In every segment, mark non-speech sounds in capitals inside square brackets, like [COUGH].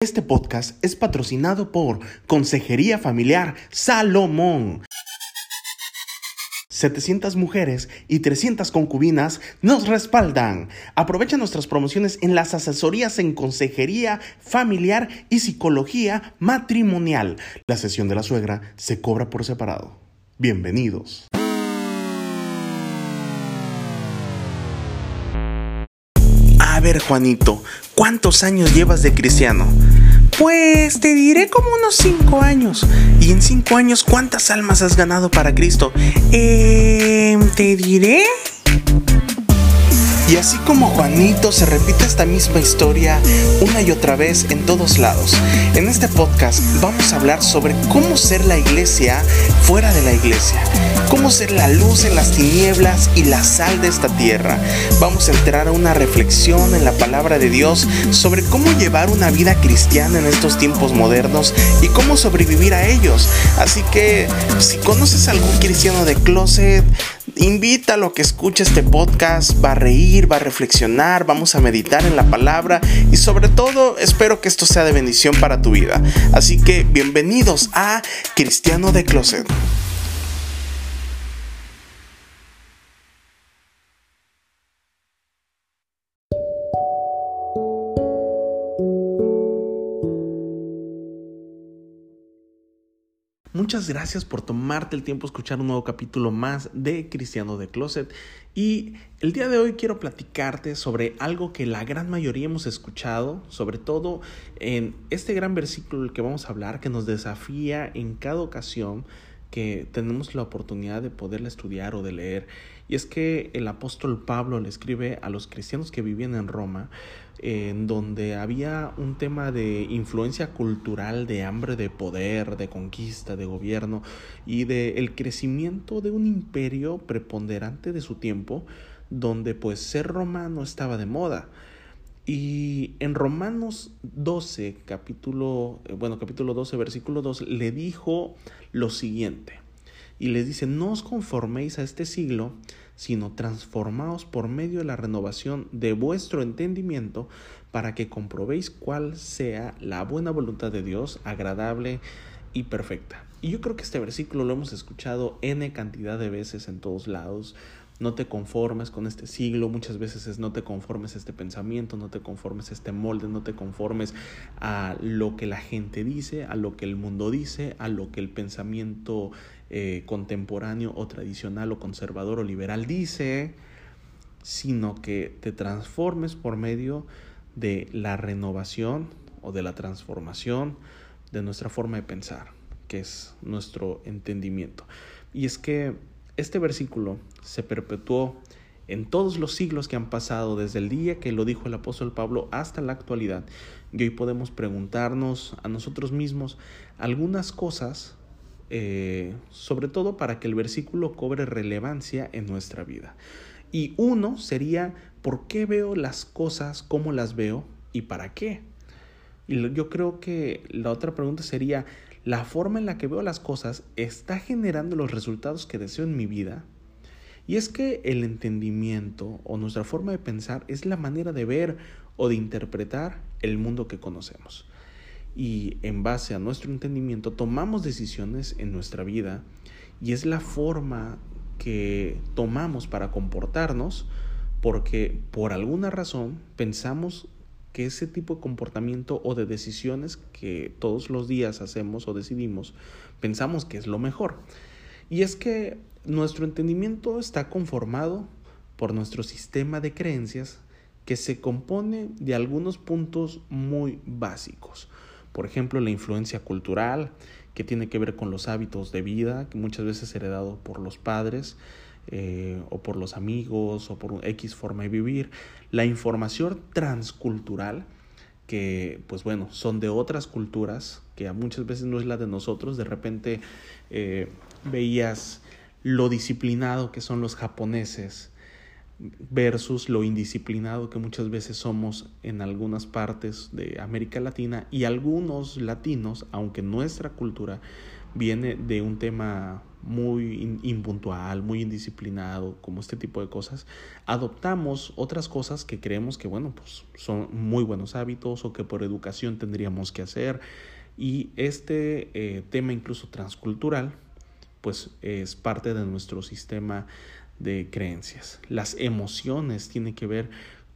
Este podcast es patrocinado por Consejería Familiar Salomón. 700 mujeres y 300 concubinas nos respaldan. Aprovecha nuestras promociones en las asesorías en consejería familiar y psicología matrimonial. La sesión de la suegra se cobra por separado. Bienvenidos. Juanito, ¿cuántos años llevas de cristiano? Pues te diré como unos 5 años. ¿Y en 5 años cuántas almas has ganado para Cristo? Eh, te diré y así como Juanito se repite esta misma historia una y otra vez en todos lados. En este podcast vamos a hablar sobre cómo ser la iglesia fuera de la iglesia, cómo ser la luz en las tinieblas y la sal de esta tierra. Vamos a entrar a una reflexión en la palabra de Dios sobre cómo llevar una vida cristiana en estos tiempos modernos y cómo sobrevivir a ellos. Así que si conoces a algún cristiano de closet, invítalo a que escuche este podcast, va a reír, va a reflexionar, vamos a meditar en la palabra y sobre todo espero que esto sea de bendición para tu vida. Así que bienvenidos a Cristiano de Closet. Muchas gracias por tomarte el tiempo de escuchar un nuevo capítulo más de Cristiano de Closet. Y el día de hoy quiero platicarte sobre algo que la gran mayoría hemos escuchado, sobre todo en este gran versículo del que vamos a hablar, que nos desafía en cada ocasión que tenemos la oportunidad de poderla estudiar o de leer. Y es que el apóstol Pablo le escribe a los cristianos que vivían en Roma en donde había un tema de influencia cultural, de hambre de poder, de conquista, de gobierno y de el crecimiento de un imperio preponderante de su tiempo, donde pues ser romano estaba de moda. Y en Romanos 12, capítulo, eh, bueno, capítulo 12, versículo 2, le dijo lo siguiente. Y les dice, no os conforméis a este siglo, sino transformaos por medio de la renovación de vuestro entendimiento para que comprobéis cuál sea la buena voluntad de Dios, agradable y perfecta. Y yo creo que este versículo lo hemos escuchado n cantidad de veces en todos lados. No te conformes con este siglo, muchas veces es no te conformes a este pensamiento, no te conformes a este molde, no te conformes a lo que la gente dice, a lo que el mundo dice, a lo que el pensamiento eh, contemporáneo o tradicional o conservador o liberal dice, sino que te transformes por medio de la renovación o de la transformación de nuestra forma de pensar, que es nuestro entendimiento. Y es que este versículo se perpetuó en todos los siglos que han pasado, desde el día que lo dijo el apóstol Pablo hasta la actualidad. Y hoy podemos preguntarnos a nosotros mismos algunas cosas eh, sobre todo para que el versículo cobre relevancia en nuestra vida. Y uno sería, ¿por qué veo las cosas como las veo y para qué? Y yo creo que la otra pregunta sería, ¿la forma en la que veo las cosas está generando los resultados que deseo en mi vida? Y es que el entendimiento o nuestra forma de pensar es la manera de ver o de interpretar el mundo que conocemos y en base a nuestro entendimiento tomamos decisiones en nuestra vida y es la forma que tomamos para comportarnos porque por alguna razón pensamos que ese tipo de comportamiento o de decisiones que todos los días hacemos o decidimos, pensamos que es lo mejor. Y es que nuestro entendimiento está conformado por nuestro sistema de creencias que se compone de algunos puntos muy básicos. Por ejemplo, la influencia cultural, que tiene que ver con los hábitos de vida, que muchas veces es heredado por los padres eh, o por los amigos o por X forma de vivir. La información transcultural, que pues bueno, son de otras culturas, que muchas veces no es la de nosotros. De repente eh, veías lo disciplinado que son los japoneses versus lo indisciplinado que muchas veces somos en algunas partes de América Latina y algunos latinos, aunque nuestra cultura viene de un tema muy impuntual, muy indisciplinado, como este tipo de cosas, adoptamos otras cosas que creemos que, bueno, pues son muy buenos hábitos o que por educación tendríamos que hacer. Y este eh, tema incluso transcultural, pues es parte de nuestro sistema de creencias. Las emociones tienen que ver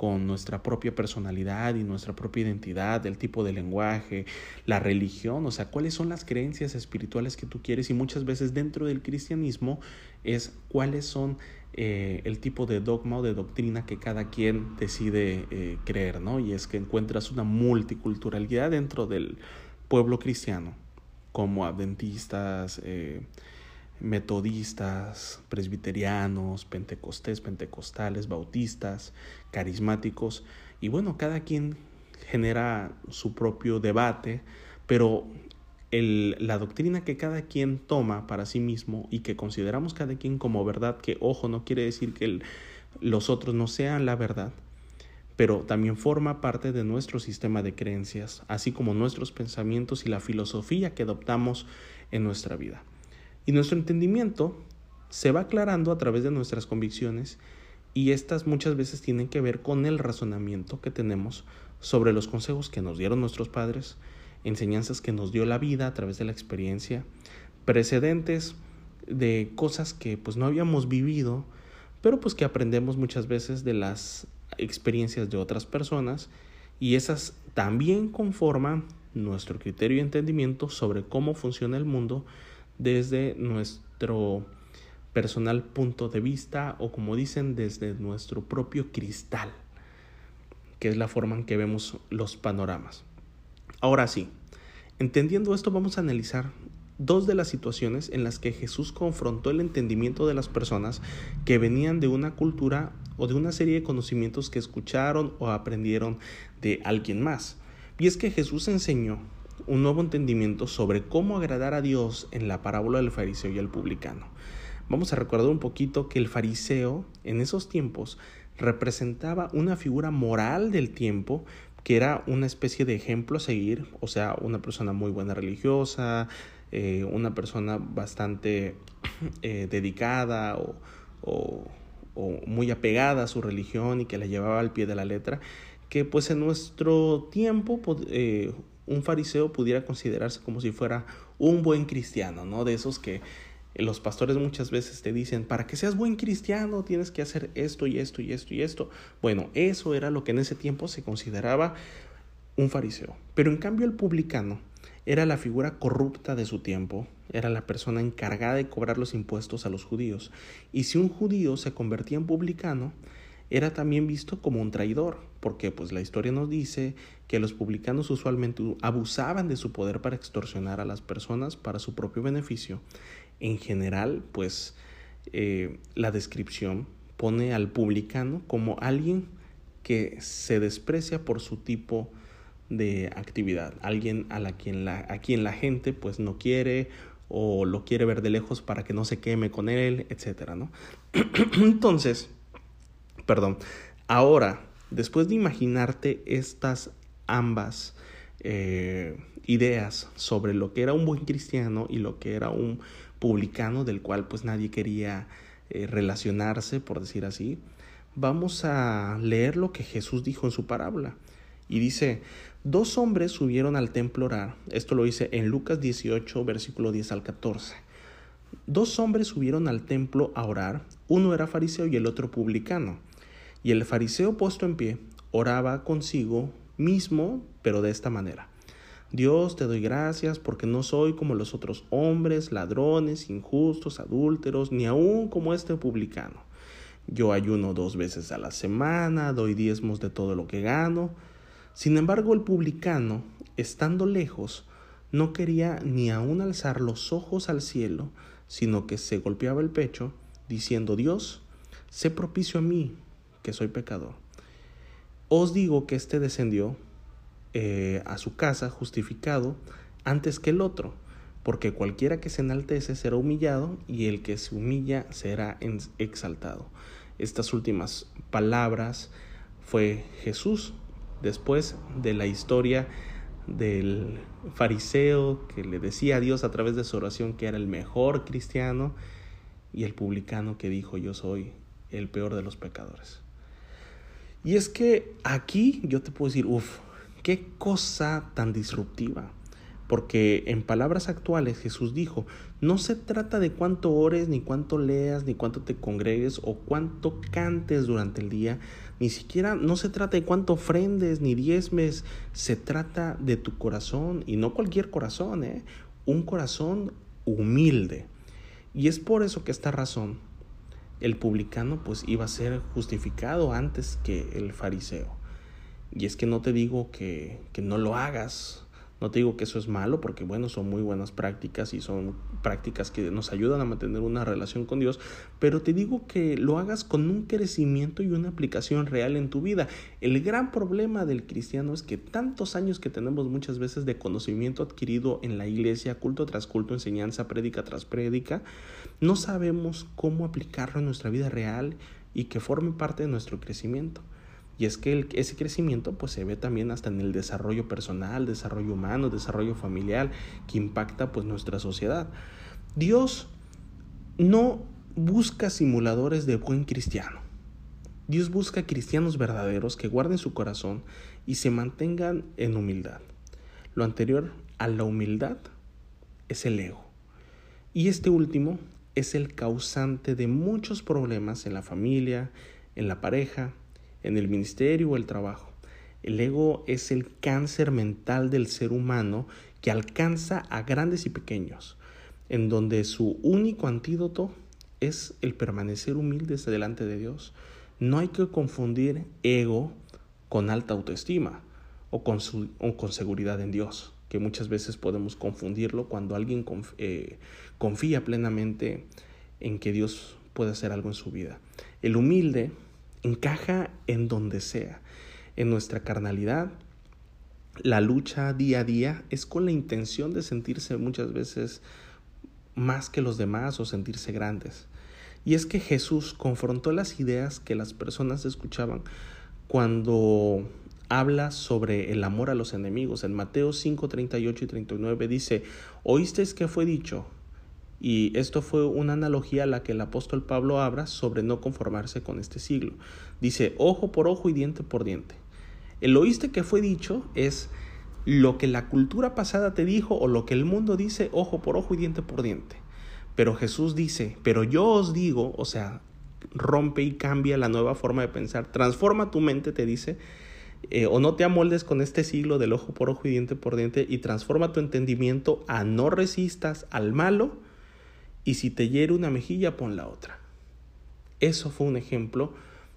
con nuestra propia personalidad y nuestra propia identidad, el tipo de lenguaje, la religión, o sea, cuáles son las creencias espirituales que tú quieres y muchas veces dentro del cristianismo es cuáles son eh, el tipo de dogma o de doctrina que cada quien decide eh, creer, ¿no? Y es que encuentras una multiculturalidad dentro del pueblo cristiano, como adventistas, eh, metodistas, presbiterianos, pentecostés, pentecostales, bautistas, carismáticos, y bueno, cada quien genera su propio debate, pero la doctrina que cada quien toma para sí mismo y que consideramos cada quien como verdad, que ojo, no quiere decir que los otros no sean la verdad, pero también forma parte de nuestro sistema de creencias, así como nuestros pensamientos y la filosofía que adoptamos en nuestra vida. Y nuestro entendimiento se va aclarando a través de nuestras convicciones y estas muchas veces tienen que ver con el razonamiento que tenemos sobre los consejos que nos dieron nuestros padres, enseñanzas que nos dio la vida a través de la experiencia, precedentes de cosas que pues no habíamos vivido, pero pues que aprendemos muchas veces de las experiencias de otras personas y esas también conforman nuestro criterio y entendimiento sobre cómo funciona el mundo desde nuestro personal punto de vista o como dicen desde nuestro propio cristal, que es la forma en que vemos los panoramas. Ahora sí, entendiendo esto vamos a analizar dos de las situaciones en las que Jesús confrontó el entendimiento de las personas que venían de una cultura o de una serie de conocimientos que escucharon o aprendieron de alguien más. Y es que Jesús enseñó un nuevo entendimiento sobre cómo agradar a Dios en la parábola del fariseo y el publicano. Vamos a recordar un poquito que el fariseo en esos tiempos representaba una figura moral del tiempo que era una especie de ejemplo a seguir, o sea, una persona muy buena religiosa, eh, una persona bastante [CLEARS THROAT] eh, dedicada o, o, muy apegada a su religión y que la llevaba al pie de la letra, que pues en nuestro tiempo eh, un fariseo pudiera considerarse como si fuera un buen cristiano, ¿no? De esos que los pastores muchas veces te dicen, para que seas buen cristiano tienes que hacer esto y esto y esto y esto. Bueno, eso era lo que en ese tiempo se consideraba un fariseo. Pero en cambio el publicano era la figura corrupta de su tiempo, era la persona encargada de cobrar los impuestos a los judíos. Y si un judío se convertía en publicano, era también visto como un traidor, porque pues la historia nos dice que los publicanos usualmente abusaban de su poder para extorsionar a las personas para su propio beneficio. En general, pues eh, la descripción pone al publicano como alguien que se desprecia por su tipo de actividad, alguien a, la quien la, a quien la gente pues no quiere o lo quiere ver de lejos para que no se queme con él, etcétera, ¿no? [CLEARS THROAT] Entonces, perdón. Ahora, después de imaginarte estas ambas eh, ideas sobre lo que era un buen cristiano y lo que era un publicano del cual pues nadie quería eh, relacionarse, por decir así, vamos a leer lo que Jesús dijo en su parábola. Y dice, dos hombres subieron al templo a orar. Esto lo dice en Lucas 18, versículo 10 al 14. Dos hombres subieron al templo a orar, uno era fariseo y el otro publicano. Y el fariseo puesto en pie oraba consigo mismo, pero de esta manera. Dios te doy gracias porque no soy como los otros hombres, ladrones, injustos, adúlteros, ni aun como este publicano. Yo ayuno dos veces a la semana, doy diezmos de todo lo que gano. Sin embargo, el publicano, estando lejos, no quería ni aun alzar los ojos al cielo, sino que se golpeaba el pecho, diciendo, Dios, sé propicio a mí, que soy pecador. Os digo que éste descendió eh, a su casa justificado antes que el otro, porque cualquiera que se enaltece será humillado y el que se humilla será exaltado. estas últimas palabras fue Jesús, después de la historia del fariseo que le decía a Dios a través de su oración que era el mejor cristiano y el publicano que dijo yo soy el peor de los pecadores. Y es que aquí yo te puedo decir, uff, qué cosa tan disruptiva. Porque en palabras actuales Jesús dijo, no se trata de cuánto ores, ni cuánto leas, ni cuánto te congregues o cuánto cantes durante el día, ni siquiera no se trata de cuánto ofrendes ni diezmes, se trata de tu corazón y no cualquier corazón, ¿eh? un corazón humilde. Y es por eso que esta razón el publicano pues iba a ser justificado antes que el fariseo. Y es que no te digo que, que no lo hagas, no te digo que eso es malo porque bueno, son muy buenas prácticas y son prácticas que nos ayudan a mantener una relación con Dios, pero te digo que lo hagas con un crecimiento y una aplicación real en tu vida. El gran problema del cristiano es que tantos años que tenemos muchas veces de conocimiento adquirido en la iglesia, culto tras culto, enseñanza, prédica tras prédica, no sabemos cómo aplicarlo en nuestra vida real y que forme parte de nuestro crecimiento. Y es que ese crecimiento pues se ve también hasta en el desarrollo personal, desarrollo humano, desarrollo familiar, que impacta pues nuestra sociedad. Dios no busca simuladores de buen cristiano. Dios busca cristianos verdaderos que guarden su corazón y se mantengan en humildad. Lo anterior a la humildad es el ego. Y este último es el causante de muchos problemas en la familia, en la pareja, en el ministerio o el trabajo. El ego es el cáncer mental del ser humano que alcanza a grandes y pequeños, en donde su único antídoto es el permanecer humildes delante de Dios. No hay que confundir ego con alta autoestima o con, con seguridad en Dios, que muchas veces podemos confundirlo cuando alguien eh, confía plenamente en que Dios puede hacer algo en su vida. El humilde encaja en donde sea. En nuestra carnalidad, la lucha día a día es con la intención de sentirse muchas veces más que los demás o sentirse grandes. Y es que Jesús confrontó las ideas que las personas escuchaban cuando habla sobre el amor a los enemigos. En Mateo 5, 38 y 39 dice, oísteis que fue dicho, y esto fue una analogía a la que el apóstol Pablo habla sobre no conformarse con este siglo. Dice, ojo por ojo y diente por diente. El oíste que fue dicho es lo que la cultura pasada te dijo o lo que el mundo dice, ojo por ojo y diente por diente. Pero Jesús dice, pero yo os digo, o sea, rompe y cambia la nueva forma de pensar, transforma tu mente, te dice, eh, o no te amoldes con este siglo del ojo por ojo y diente por diente y transforma tu entendimiento a no resistas al malo, y si te hiere una mejilla, pon la otra. Eso fue un ejemplo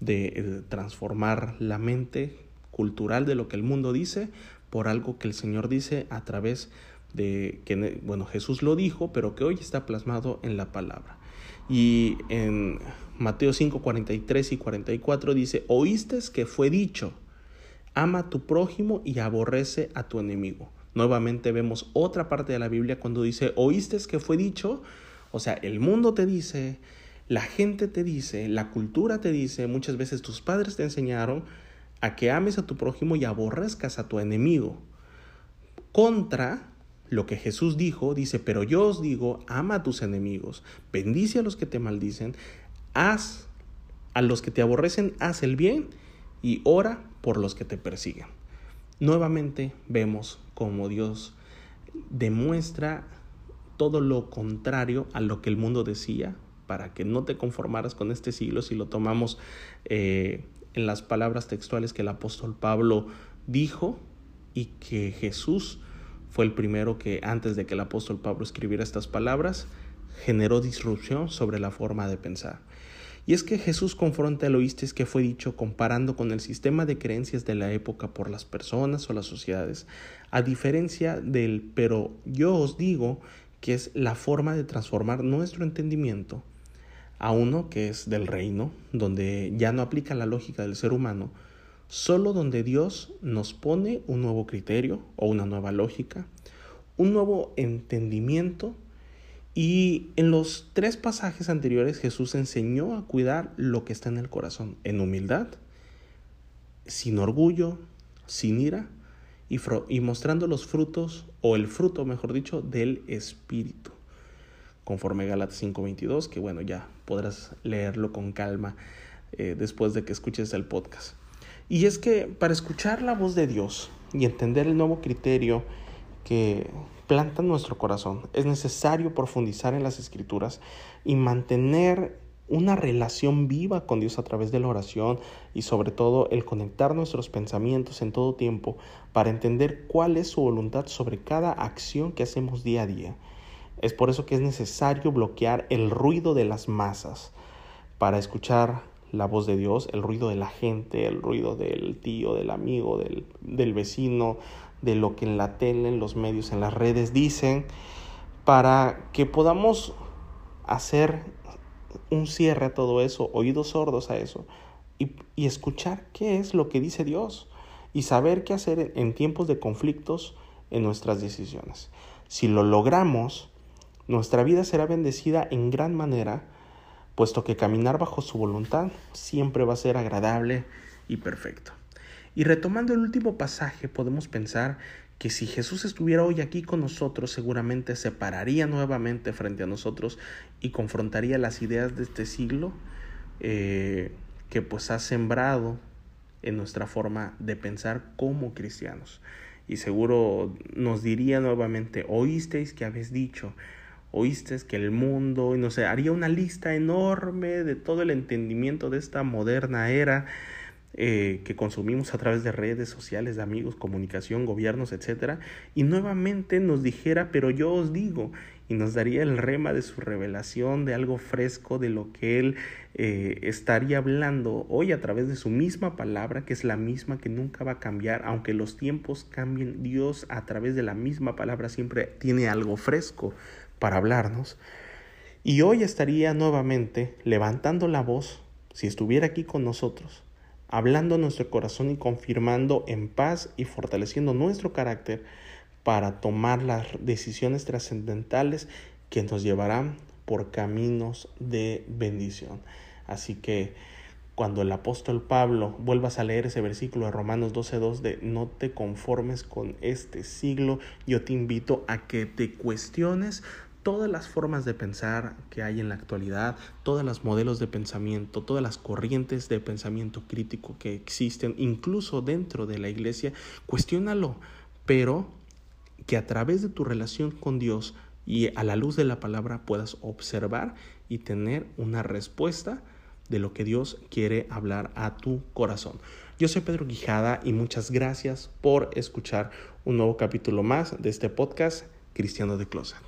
de eh, transformar la mente cultural de lo que el mundo dice por algo que el Señor dice a través de que, bueno, Jesús lo dijo, pero que hoy está plasmado en la palabra. Y en Mateo 5, 43 y 44 dice, oíste que fue dicho, ama a tu prójimo y aborrece a tu enemigo. Nuevamente vemos otra parte de la Biblia cuando dice, oíste que fue dicho, o sea, el mundo te dice, la gente te dice, la cultura te dice, muchas veces tus padres te enseñaron a que ames a tu prójimo y aborrezcas a tu enemigo. Contra lo que Jesús dijo, dice, pero yo os digo, ama a tus enemigos, bendice a los que te maldicen, haz a los que te aborrecen, haz el bien y ora por los que te persiguen. Nuevamente vemos como Dios demuestra todo lo contrario a lo que el mundo decía, para que no te conformaras con este siglo, si lo tomamos eh, en las palabras textuales que el apóstol Pablo dijo y que Jesús fue el primero que antes de que el apóstol Pablo escribiera estas palabras, generó disrupción sobre la forma de pensar. Y es que Jesús confronta el oíste que fue dicho comparando con el sistema de creencias de la época por las personas o las sociedades, a diferencia del pero yo os digo que es la forma de transformar nuestro entendimiento a uno que es del reino, donde ya no aplica la lógica del ser humano, solo donde Dios nos pone un nuevo criterio o una nueva lógica, un nuevo entendimiento. Y en los tres pasajes anteriores Jesús enseñó a cuidar lo que está en el corazón, en humildad, sin orgullo, sin ira y, mostrando los frutos, o el fruto, mejor dicho, del Espíritu conforme Gálatas 5:22, que bueno, ya podrás leerlo con calma eh, después de que escuches el podcast. Y es que para escuchar la voz de Dios y entender el nuevo criterio que planta en nuestro corazón, es necesario profundizar en las escrituras y mantener una relación viva con Dios a través de la oración y sobre todo el conectar nuestros pensamientos en todo tiempo para entender cuál es su voluntad sobre cada acción que hacemos día a día. Es por eso que es necesario bloquear el ruido de las masas para escuchar la voz de Dios, el ruido de la gente, el ruido del tío, del amigo, del, del vecino, de lo que en la tele, en los medios, en las redes dicen, para que podamos hacer un cierre a todo eso, oídos sordos a eso, y, y, escuchar qué es lo que dice Dios y saber qué hacer en tiempos de conflictos en nuestras decisiones. Si lo logramos, nuestra vida será bendecida en gran manera, puesto que caminar bajo su voluntad siempre va a ser agradable y perfecto. Y retomando el último pasaje, podemos pensar que si Jesús estuviera hoy aquí con nosotros, seguramente se pararía nuevamente frente a nosotros y confrontaría las ideas de este siglo eh, que pues ha sembrado en nuestra forma de pensar como cristianos. Y seguro nos diría nuevamente, oísteis que habéis dicho, oíste que el mundo, y no sé, haría una lista enorme de todo el entendimiento de esta moderna era eh, que consumimos a través de redes sociales, de amigos, comunicación, gobiernos, etc. Y nuevamente nos dijera, pero yo os digo, y nos daría el rema de su revelación, de algo fresco, de lo que Él eh, estaría hablando hoy a través de su misma palabra, que es la misma que nunca va a cambiar, aunque los tiempos cambien, Dios a través de la misma palabra siempre tiene algo fresco para hablarnos. Y hoy estaría nuevamente levantando la voz, si estuviera aquí con nosotros, hablando nuestro corazón y confirmando en paz y fortaleciendo nuestro carácter para tomar las decisiones trascendentales que nos llevarán por caminos de bendición. Así que cuando el apóstol Pablo vuelvas a leer ese versículo de Romanos 12.2 de no te conformes con este siglo, yo te invito a que te cuestiones todas las formas de pensar que hay en la actualidad, todos los modelos de pensamiento, todas las corrientes de pensamiento crítico que existen, incluso dentro de la iglesia, cuestiónalo, pero que a través de tu relación con Dios y a la luz de la palabra puedas observar y tener una respuesta de lo que Dios quiere hablar a tu corazón. Yo soy Pedro Quijada y muchas gracias por escuchar un nuevo capítulo más de este podcast Cristiano de Closet.